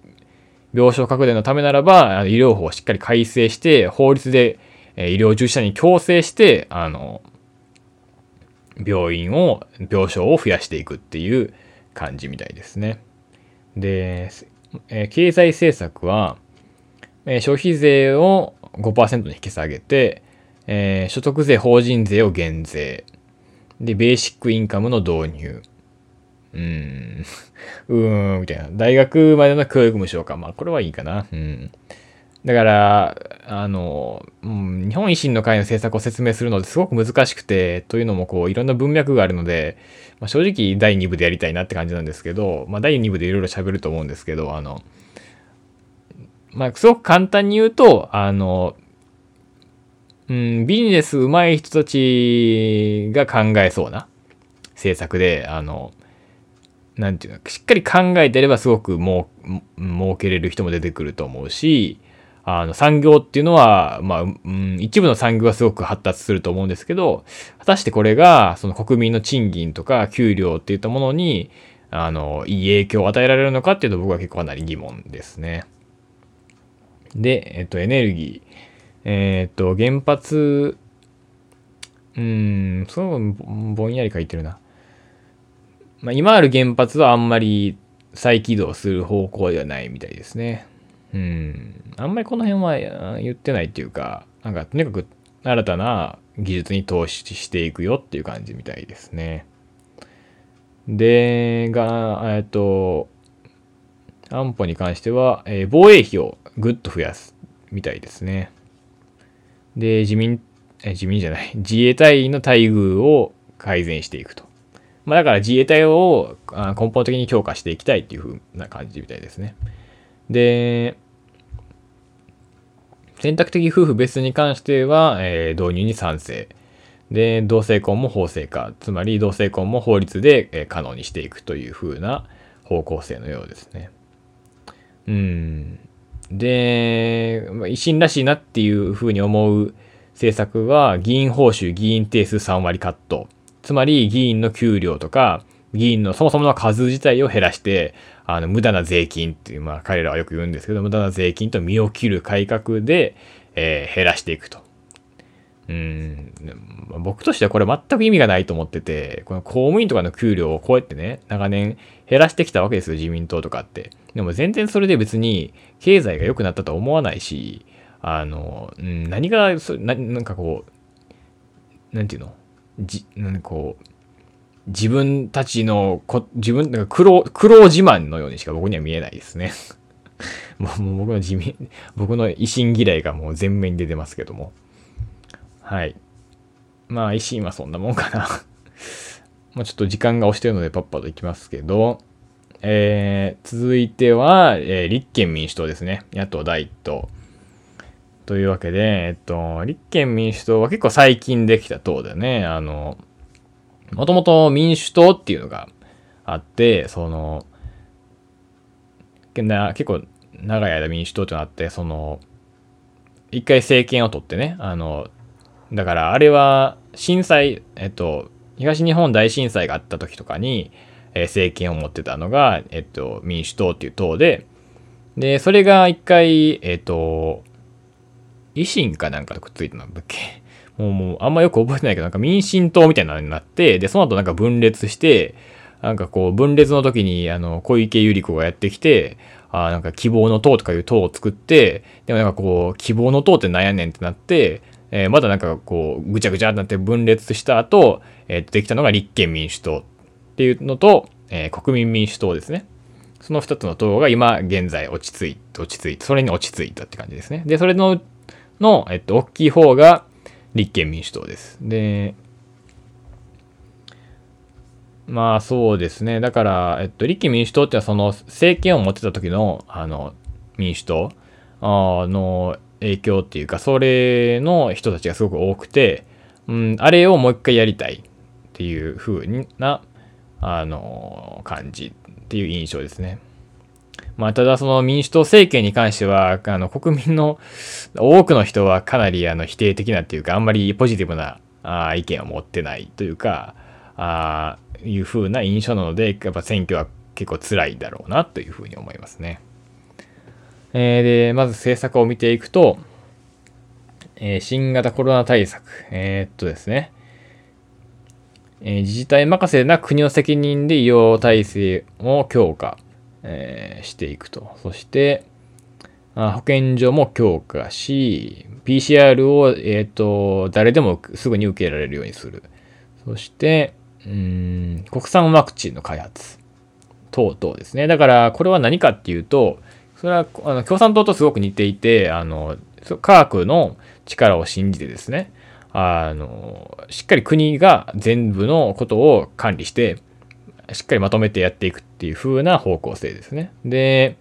病床拡大のためならば、医療法をしっかり改正して、法律で、医療従事者に強制して、あの、病院を、病床を増やしていくっていう感じみたいですね。で、え経済政策は、え消費税を5%に引き下げて、えー所得税、法人税を減税。で、ベーシックインカムの導入。うーん。うーん、みたいな。大学までの教育無償化。まあ、これはいいかな。うん。だから、あの、うん、日本維新の会の政策を説明するのですごく難しくて、というのもこう、いろんな文脈があるので、まあ、正直第2部でやりたいなって感じなんですけど、まあ、第2部でいろいろ喋ると思うんですけど、あの、まあ、すごく簡単に言うと、あの、うん、ビジネス上手い人たちが考えそうな政策で、あの、なんていうの、しっかり考えてればすごくもう、儲けれる人も出てくると思うし、あの、産業っていうのは、まあ、うん、一部の産業がすごく発達すると思うんですけど、果たしてこれが、その国民の賃金とか給料っていったものに、あの、いい影響を与えられるのかっていうと僕は結構かなり疑問ですね。で、えっと、エネルギー。えっと、原発、うん、そう、ぼんやり書いてるな。まあ、今ある原発はあんまり再起動する方向ではないみたいですね。うん。あんまりこの辺は言ってないっていうか、なんかとにかく新たな技術に投資していくよっていう感じみたいですね。で、が、えっと、安保に関しては、えー防衛費をぐっと増やすみたいですね。で、自民、え自民じゃない、自衛隊員の待遇を改善していくと。まあだから自衛隊を根本的に強化していきたいっていう風な感じみたいですね。で、選択的夫婦別に関しては、えー導入に賛成。で、同性婚も法制化。つまり同性婚も法律で、え可能にしていくという風な方向性のようですね。うん。で、ま維新らしいなっていうふうに思う政策は、議員報酬、議員定数3割カット。つまり、議員の給料とか、議員のそもそもの数自体を減らして、あの、無駄な税金っていう、まあ、彼らはよく言うんですけど、無駄な税金と身を切る改革で、えー減らしていくと。うん、僕としてはこれ全く意味がないと思ってて、この公務員とかの給料をこうやってね、長年減らしてきたわけですよ、自民党とかって。でも全然それで別に経済が良くなったとは思わないし、あの、うん、何がそな、なんかこう、なんていうの？じ、なんかこう、自分たちのこ、自分、なんか苦労、苦労自慢のようにしか僕には見えないですね。もう僕の地味、僕の維新嫌いがもう前面に出てますけども。はい。まあ、維新はそんなもんかな。まあ、ちょっと時間が押してるのでパッパといきますけど、えー、続いては、えー立憲民主党ですね。野党第一党。というわけで、えっと、立憲民主党は結構最近できた党だよね。あの、もともと民主党っていうのがあって、その、な結構長い間民主党ってのがあって、その、一回政権を取ってね、あの、だからあれは震災、えっと、東日本大震災があった時とかに、えー政権を持ってたのが、えっと、民主党っていう党で、で、それが一回、えっと、維新かなんかとくっついたんだっけもう、もう、あんまよく覚えてないけど、なんか民進党みたいなのになって、で、その後なんか分裂して、なんかこう、分裂の時に、あの、小池百合子がやってきて、あなんか希望の党とかいう党を作って、でもなんかこう、希望の党ってなんやねんってなって、えー、まだなんかこう、ぐちゃぐちゃってなって分裂した後、えー、できたのが立憲民主党っていうのと、えー、国民民主党ですね。その2つの党が今現在落ち着いて、落ち着いて、それに落ち着いたって感じですね。で、それの、の、えっと、大きい方が立憲民主党です。で、まあそうですね。だから、えっと、立憲民主党ってのはその政権を持ってた時の、あの、民主党あの影響っていうか、それの人たちがすごく多くて、うん、あれをもう一回やりたいっていう風な、あの、感じっていう印象ですね。まあ、ただその民主党政権に関しては、あの、国民の多くの人はかなりあの否定的なっていうか、あんまりポジティブなあ意見を持ってないというか、あいう風な印象なので、やっぱ選挙は結構辛いだろうなというふうに思いますね。えー、で、まず政策を見ていくと、えー、新型コロナ対策。えー、っとですね。えー、自治体任せな国の責任で医療体制を強化、えー、していくと。そして、あ保健所も強化し、PCR を、えっ、と、誰でもすぐに受けられるようにする。そして、うん、国産ワクチンの開発。等々ですね。だから、これは何かっていうと、それはあの共産党とすごく似ていて、あの、科学の力を信じてですね、あの、しっかり国が全部のことを管理して、しっかりまとめてやっていくっていう風な方向性ですね。で、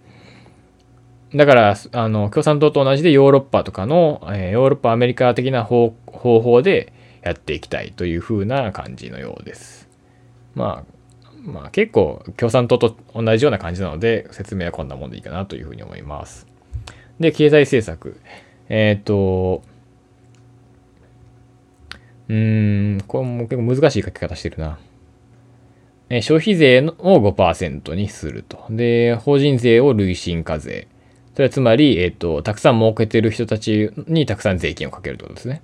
だから、あの、共産党と同じでヨーロッパとかの、え、ヨーロッパ、アメリカ的な方法でやっていきたいという風な感じのようです。まあ、まあ結構共産党と同じような感じなので説明はこんなもんでいいかなというふうに思います。で、経済政策。えっ、ー、と、うーん、これも結構難しい書き方してるな。え消費税を5%にすると。で、法人税を累進課税。それはつまり、えっ、ー、と、たくさん儲けてる人たちにたくさん税金をかけるってことですね。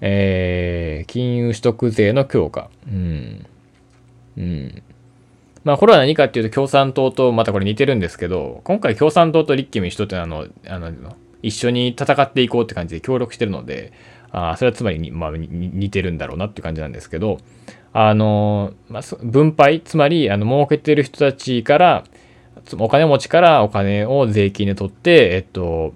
えー、金融取得税の強化。うん。うん。まあ、これは何かっていうと共産党とまたこれ似てるんですけど、今回共産党と立憲民主党ってあの、あの、一緒に戦っていこうって感じで協力してるので、あそれはつまりに、まあ、似てるんだろうなっていう感じなんですけど、あの、まあ、分配、つまり、あの、儲けてる人たちから、お金持ちからお金を税金で取って、えっと、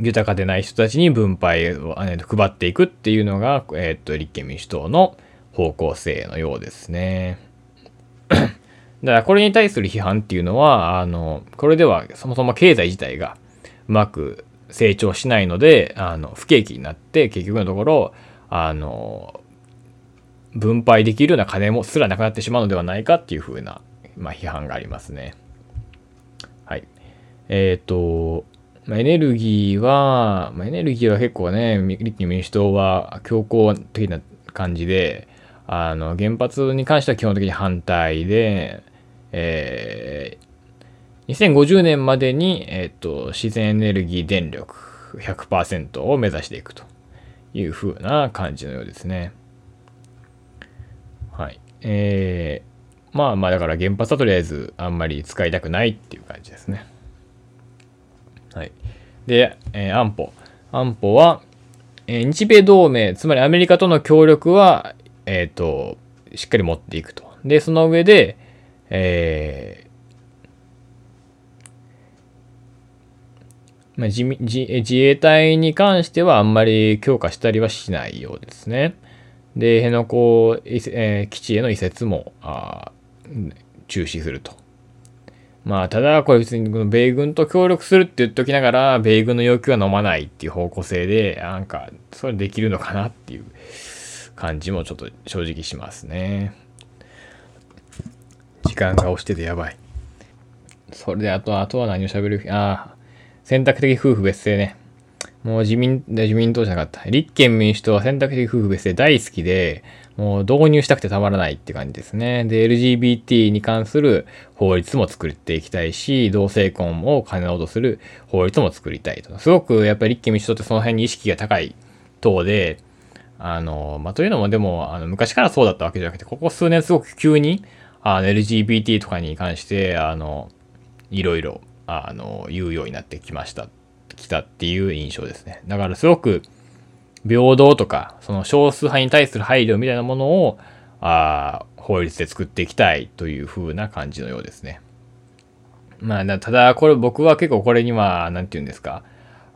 豊かでない人たちに分配を配っていくっていうのが、えっと、立憲民主党の方向性のようですね。だからこれに対する批判っていうのは、あの、これではそもそも経済自体がうまく成長しないので、あの、不景気になって、結局のところ、あの、分配できるような金もすらなくなってしまうのではないかっていうふうな、まあ、批判がありますね。はい。えっ、ー、と、まあ、エネルギーは、まあ、エネルギーは結構ね、立憲民主党は強硬的な感じで、あの、原発に関しては基本的に反対で、えー、2050年までに、えっ、と、自然エネルギー電力100%を目指していくという風な感じのようですね。はい。えー、まあまあだから原発はとりあえずあんまり使いたくないっていう感じですね。はい。で、えー、安保。安保は、えー、日米同盟、つまりアメリカとの協力はえっ、ー、と、しっかり持っていくと。で、その上で、えー、まあ、自自自衛隊に関してはあんまり強化したりはしないようですね。で、辺野古、えー、基地への移設もあ中止すると。まあ、ただ、これ別に米軍と協力するって言っときながら、米軍の要求は飲まないっていう方向性で、なんか、それできるのかなっていう感じもちょっと正直しますね。時間が押しててやばい。それであと、あとは何を喋る？ああ、選択的夫婦別姓ね。もう自民、自民党じゃなかった。立憲民主党は選択的夫婦別姓大好きで、もう導入したくてたまらないって感じですね。で、LGBT に関する法律も作っていきたいし、同性婚を可能とする法律も作りたいと。すごくやっぱり立憲民主党ってその辺に意識が高い党で、あの、まあ、というのもでも、あの、昔からそうだったわけじゃなくて、ここ数年すごく急に、あの、LGBT とかに関して、あの、いろいろ、あの、言うようになってきました、きたっていう印象ですね。だからすごく、平等とか、その少数派に対する配慮みたいなものを、あ法律で作っていきたいという風な感じのようですね。まあ、ただ、これ僕は結構これには、なんて言うんですか、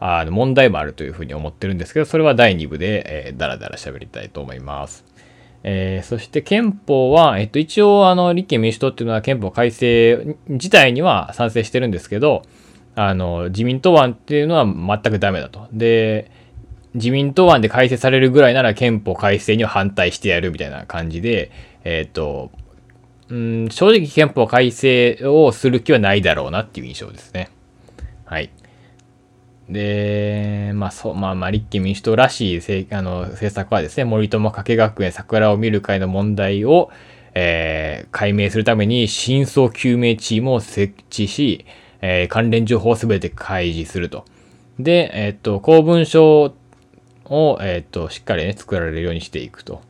あの問題もあるというふうに思ってるんですけど、それは第2部で、えー、だらだら喋りたいと思います。えー、そして憲法は、えっと、一応、あの、立憲民主党っていうのは憲法改正自体には賛成してるんですけど、あの、自民党案っていうのは全くダメだと。で、自民党案で改正されるぐらいなら憲法改正には反対してやるみたいな感じで、えっ、と、うん、正直憲法改正をする気はないだろうなっていう印象ですね。はい。で、まあそう、まあまあ立憲民主党らしい政あの政策はですね、森友加計学園桜を見る会の問題を、えー、解明するために真相究明チームを設置し、えー、関連情報をすべて開示すると。で、えっ、と、公文書を、えっ、と、しっかりね、作られるようにしていくと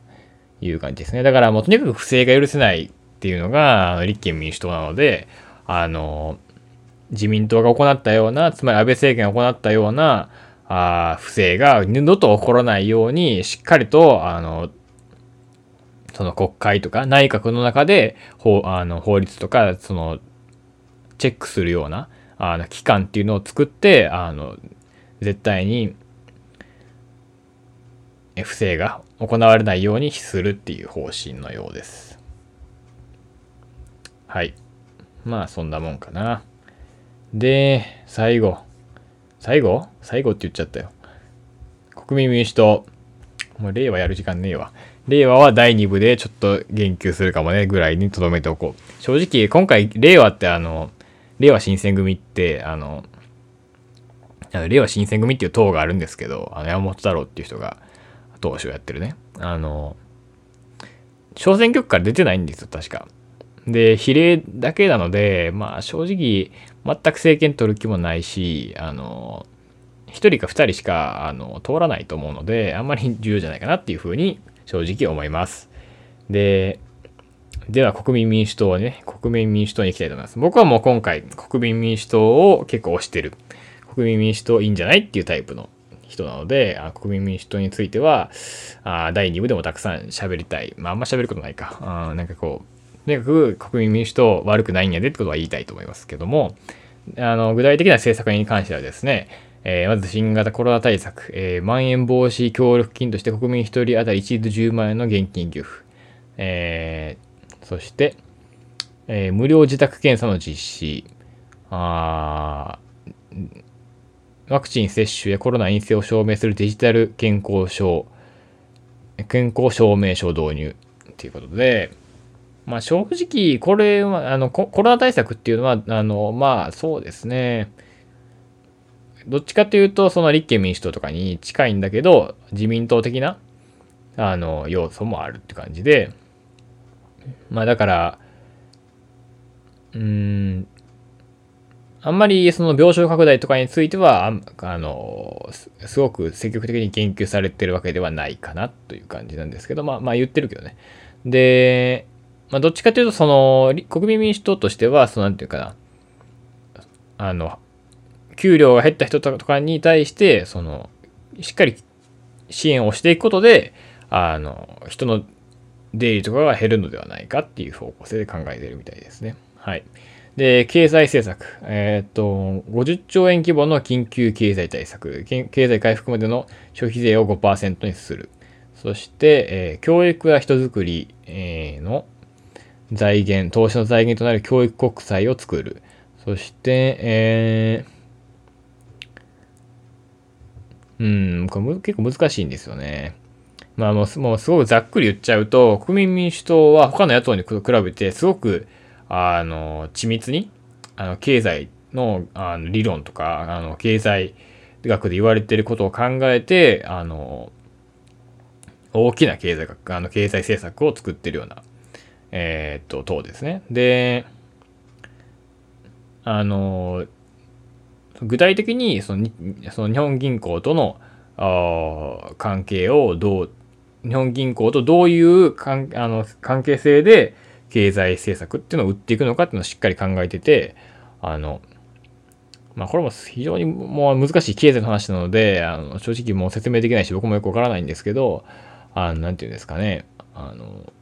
いう感じですね。だからもうとにかく不正が許せないっていうのが立憲民主党なので、あの、自民党が行ったような、つまり安倍政権が行ったような、あ不正が二度と起こらないように、しっかりと、あの、その国会とか内閣の中で法あの法律とか、その、チェックするような、あの、機関っていうのを作って、あの、絶対に、不正が行われないようにするっていう方針のようです。はい。まあ、そんなもんかな。で、最後。最後？最後って言っちゃったよ。国民民主党。もう令和やる時間ねえわ。令和は第2部でちょっと言及するかもねぐらいに留めておこう。正直、今回、令和ってあの、令和新選組って、あの、あの令和新選組っていう党があるんですけど、あの、山本太郎っていう人が党首をやってるね。あの、小選挙区から出てないんですよ、確か。で、比例だけなので、まあ正直、全く政権取る気もないし、あの、1人か2人しかあの通らないと思うので、あんまり重要じゃないかなっていうふうに正直思います。で、では国民民主党ね、国民民主党に行きたいと思います。僕はもう今回国民民主党を結構推してる。国民民主党いいんじゃないっていうタイプの人なので、あ国民民主党については、あ第2部でもたくさん喋りたい。まああんま喋ることないか。あなんかこう、とにかく国民民主党悪くないんやでってことは言いたいと思いますけども、あの、具体的な政策に関してはですね、えー、まず新型コロナ対策、えー、まん延防止協力金として国民1人当たり一律10万円の現金給付、えー、そして、え、無料自宅検査の実施、あワクチン接種やコロナ陰性を証明するデジタル健康証、健康証明書導入ということで、まあ正直、これは、あのコ、ロナ対策っていうのは、あの、まあそうですね。どっちかというと、その立憲民主党とかに近いんだけど、自民党的な、あの、要素もあるって感じで、まあだから、うーん、あんまりその病床拡大とかについては、あの、すごく積極的に言及されてるわけではないかなという感じなんですけど、まあ、まあ言ってるけどね。で、まあ、どっちかというと、その、国民民主党としては、その、なんていうかな、あの、給料が減った人とかに対して、その、しっかり支援をしていくことで、あの、人の出入りとかが減るのではないかっていう方向性で考えているみたいですね。はい。で、経済政策。えー、っと、50兆円規模の緊急経済対策。経済回復までの消費税を5%にする。そして、えー、教育や人づくり、えー、の財源、投資の財源となる教育国債を作る。そして、えー、うん、これ結構難しいんですよね。まあもう、もうすごくざっくり言っちゃうと、国民民主党は他の野党に比べてすごく、あの、緻密に、あの、経済のあの理論とか、あの、経済学で言われていることを考えて、あの、大きな経済学、あの、経済政策を作ってるようなえー、っと、等ですね。で、あの、具体的にそのその日本銀行とのあ関係をどう日本銀行とどういう関あの関係性で経済政策っていうのを打っていくのかっていうのをしっかり考えててあのまあこれも非常にもう難しい経済の話なのであの正直もう説明できないし僕もよくわからないんですけどあのなんていうんですかねあの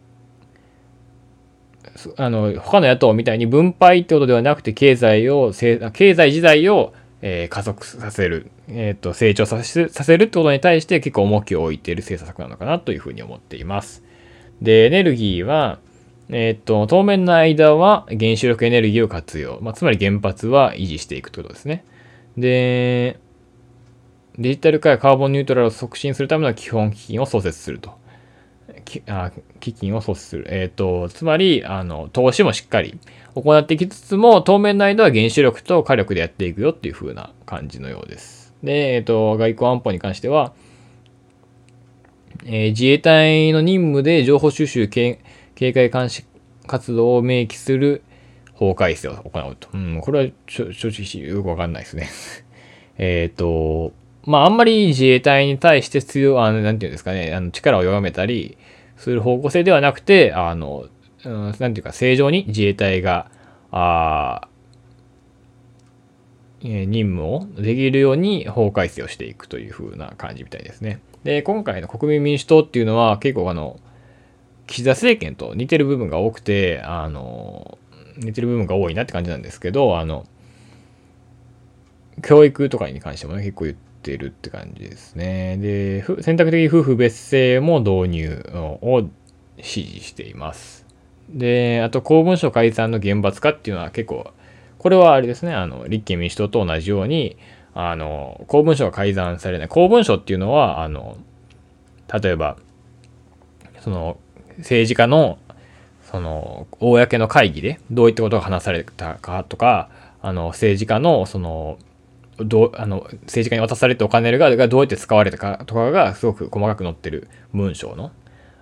あの他の野党みたいに分配ってことではなくて経済を経済自体を、えー、加速させる、えーと、成長させさせるってことに対して結構重きを置いている政策なのかなというふうに思っています。でエネルギーは、えっ、ー、と当面の間は原子力エネルギーを活用、まあ、つまり原発は維持していくってことですね。でデジタル化やカーボンニュートラルを促進するための基本基金を創設すると。あ基金を創設する。えっ、ー、と、つまり、あの、投資もしっかり行ってきつつも、当面の間は原子力と火力でやっていくよっていう風な感じのようです。で、えっ、ー、と、外交安保に関しては、えー、自衛隊の任務で情報収集、警戒監視活動を明記する法改正を行うと。うん、これは正直よくわかんないですね。えっと、まあ、あんまり自衛隊に対して強い、あの、なんていうんですかね、あの力を弱めたりする方向性ではなくて、あの、うん、なんていうか、正常に自衛隊が、あ任務をできるように法改正をしていくという風な感じみたいですね。で、今回の国民民主党っていうのは結構あの、岸田政権と似てる部分が多くて、あの、似てる部分が多いなって感じなんですけど、あの、教育とかに関してもね、結構言って、ってるって感じですね。で、選択的夫婦別姓も導入を支持しています。で、あと公文書改ざんの厳罰化っていうのは結構、これはあれですね、あの、立憲民主党と同じように、あの、公文書が改ざんされない。公文書っていうのは、あの、例えば、その、政治家の、その、公の会議でどういったことが話されたかとか、あの、政治家の、その、どうあの政治家に渡されたお金がどうやって使われたかとかがすごく細かく載ってる文章の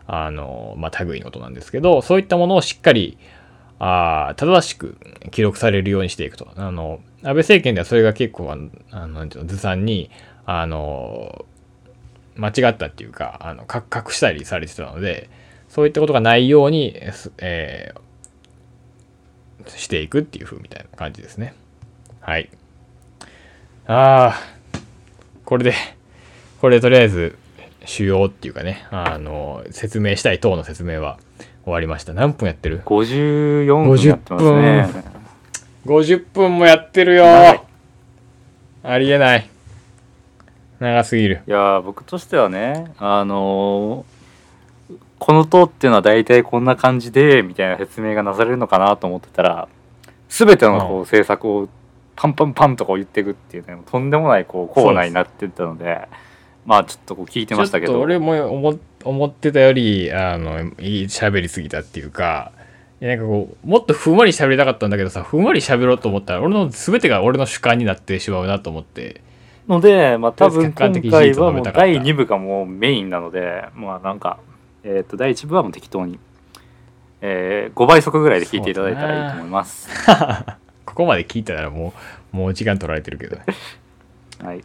あの、まあ、類のことなんですけどそういったものをしっかりあ正しく記録されるようにしていくとあの安倍政権ではそれが結構あのなんていうのずさんにあの間違ったっていうかあの隠したりされてたのでそういったことがないように、えー、していくっていう風みたいな感じですねはい。ああ、これで、これでとりあえず主要っていうかね、あの、説明したい等の説明は終わりました。何分やってる ?54 分やってますね。50分もやってるよありえない。長すぎる。いや僕としてはね、あのー、この塔っていうのは大体こんな感じで、みたいな説明がなされるのかなと思ってたら、全てのこう政策をパンパンパンとか言っていくっていうねとんでもないこうコーナーになってたのでまあちょっとこう聞いてましたけど。俺も思思ってたよりあのいい喋りすぎたっていうかいやなんかこうもっとふんわり喋りたかったんだけどさふんわり喋ろうと思ったら俺の全てが俺の主観になってしまうなと思って。のでまあ多分今回はもう第2部がもうメインなのでまあなんかえっ、ー、と第1部はもう適当に、えー、5倍速ぐらいで聞いていただいたらいいと思います。ここまで聞いたらもう、もう時間取られてるけどね。はい。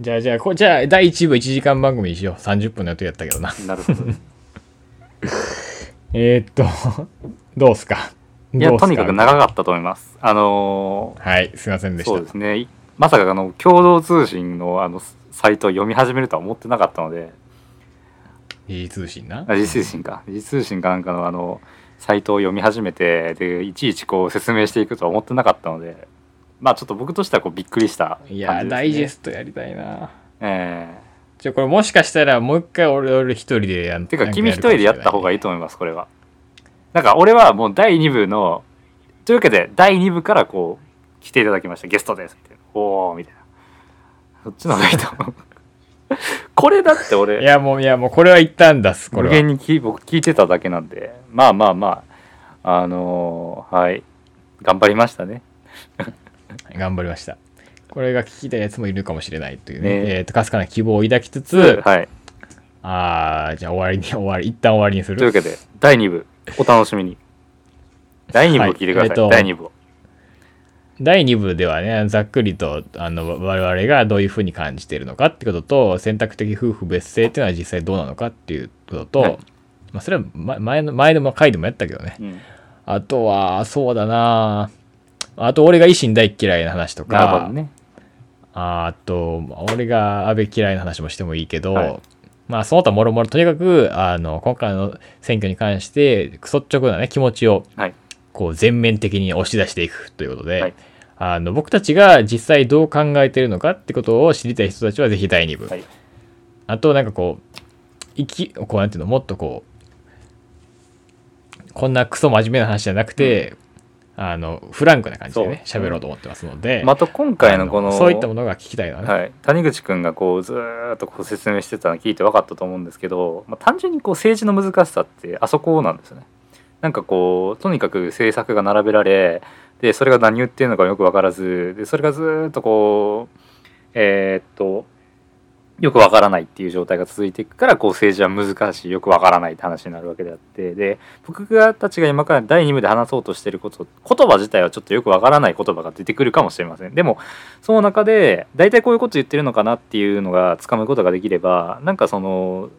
じゃあ、じゃあ、こじゃあ、第1部1時間番組にしよう。30分の予定やったけどな。なるほど。えっと、どうすか？いや、とにかく長かったと思います。あのー、はい、すいませんでした。そうですね。まさかあの共同通信のあのサイトを読み始めるとは思ってなかったので。時事通信な？時事通信か。時事通信かなんかのあの、サイトを読み始めてでいちいちこう説明していくとは思ってなかったのでまあちょっと僕としてはこうびっくりした、ね、いやダイジェストやりたいな。ええ。ー、じゃこれもしかしたらもう一回俺俺一人でやんてか君一人でやった方がいいと思いますこれは。なんか俺はもう第2部のというわけで第2部からこう来ていただきました。ゲストです。っておおみたいな。そっちの方がいいと思う これだって俺。いやもういやもうこれは一旦出すこれ無限にき僕聞いてただけなんで。まあまあまあ。あのー、はい。頑張りましたね。頑張りました。これが聞きたいやつもいるかもしれないというね。ね。えー、とかすかな希望を抱きつつ、はい、ああじゃあ終わりに終わり一旦終わりにする。というわけで第2部お楽しみに。第2部を聞いてください、はい。えー、第2部を第2部ではねざっくりとあの我々がどういうふうに感じているのかってことと選択的夫婦別姓っていうのは実際どうなのかっていうことと、はい。まあ、それは前の前の回でもやったけどね、うん。あとはそうだな。あと俺が維新大嫌いな話とか、ね。あと俺が安倍嫌いな話もしてもいいけど、はい。まあその他もろもろとにかくあの今回の選挙に関して率直なね気持ちをはいこう全面的に押し出していくということで、はい。あの僕たちが実際どう考えているのかってことを知りたい人たちはぜひ第2部、はい。あとなんかこう生きこうなんていうのもっとこうこんなクソ真面目な話じゃなくて、あのフランクな感じでね喋ろうと思ってますので、また今回のこのそういったものが聞きたいな、ねはい、谷口君がこうずーっとこう説明してたの聞いて分かったと思うんですけど、まあ、単純にこう政治の難しさってあそこなんですよね。なんかこうとにかく政策が並べられでそれが何言ってるのかよく分からずでそれがずっとこうえーっとよくわからないっていう状態が続いていくからこう政治は難しいよくわからないって話になるわけであってで僕たちが今から第2部で話そうとしてること言葉自体はちょっとよくわからない言葉が出てくるかもしれません。でもその中で大体こういうこと言ってるのかなっていうのがつかむことができればなんかその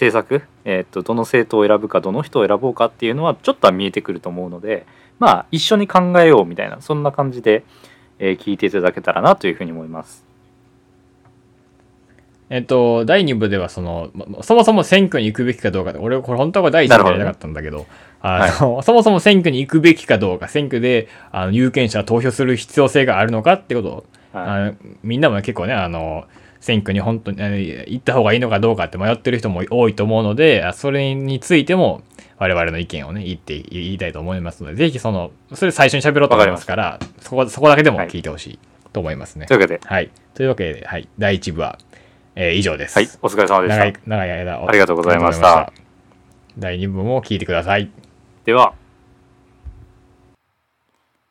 政策、えー、とどの政党を選ぶかどの人を選ぼうかっていうのはちょっとは見えてくると思うのでまあ一緒に考えようみたいなそんな感じで、えー聞いていただけたらなというふうに思います。えっと、第2部ではその、まそもそも選挙に行くべきかどうかで、俺、これ本当は第1部でやりたかったんだけど、あのそもそも選挙に行くべきかどうか、選挙であの有権者は投票する必要性があるのかってことを、はい。あのみんなも結構ね、あの、選挙に本当に行った方がいいのかどうかって迷ってる人も多いと思うので、あそれについても我々の意見をね、言って、言いたいと思いますので、ぜひその、それ最初に喋ろうと思いますから、そこ、そこだけでも聞いてほしいと思いますね。というわけで、はい。というわけで、はい。第1部は、えー以上です。はい、お疲れ様でした。長い長い間ありがとうございましたありがとうございました第2部も聞いてください。では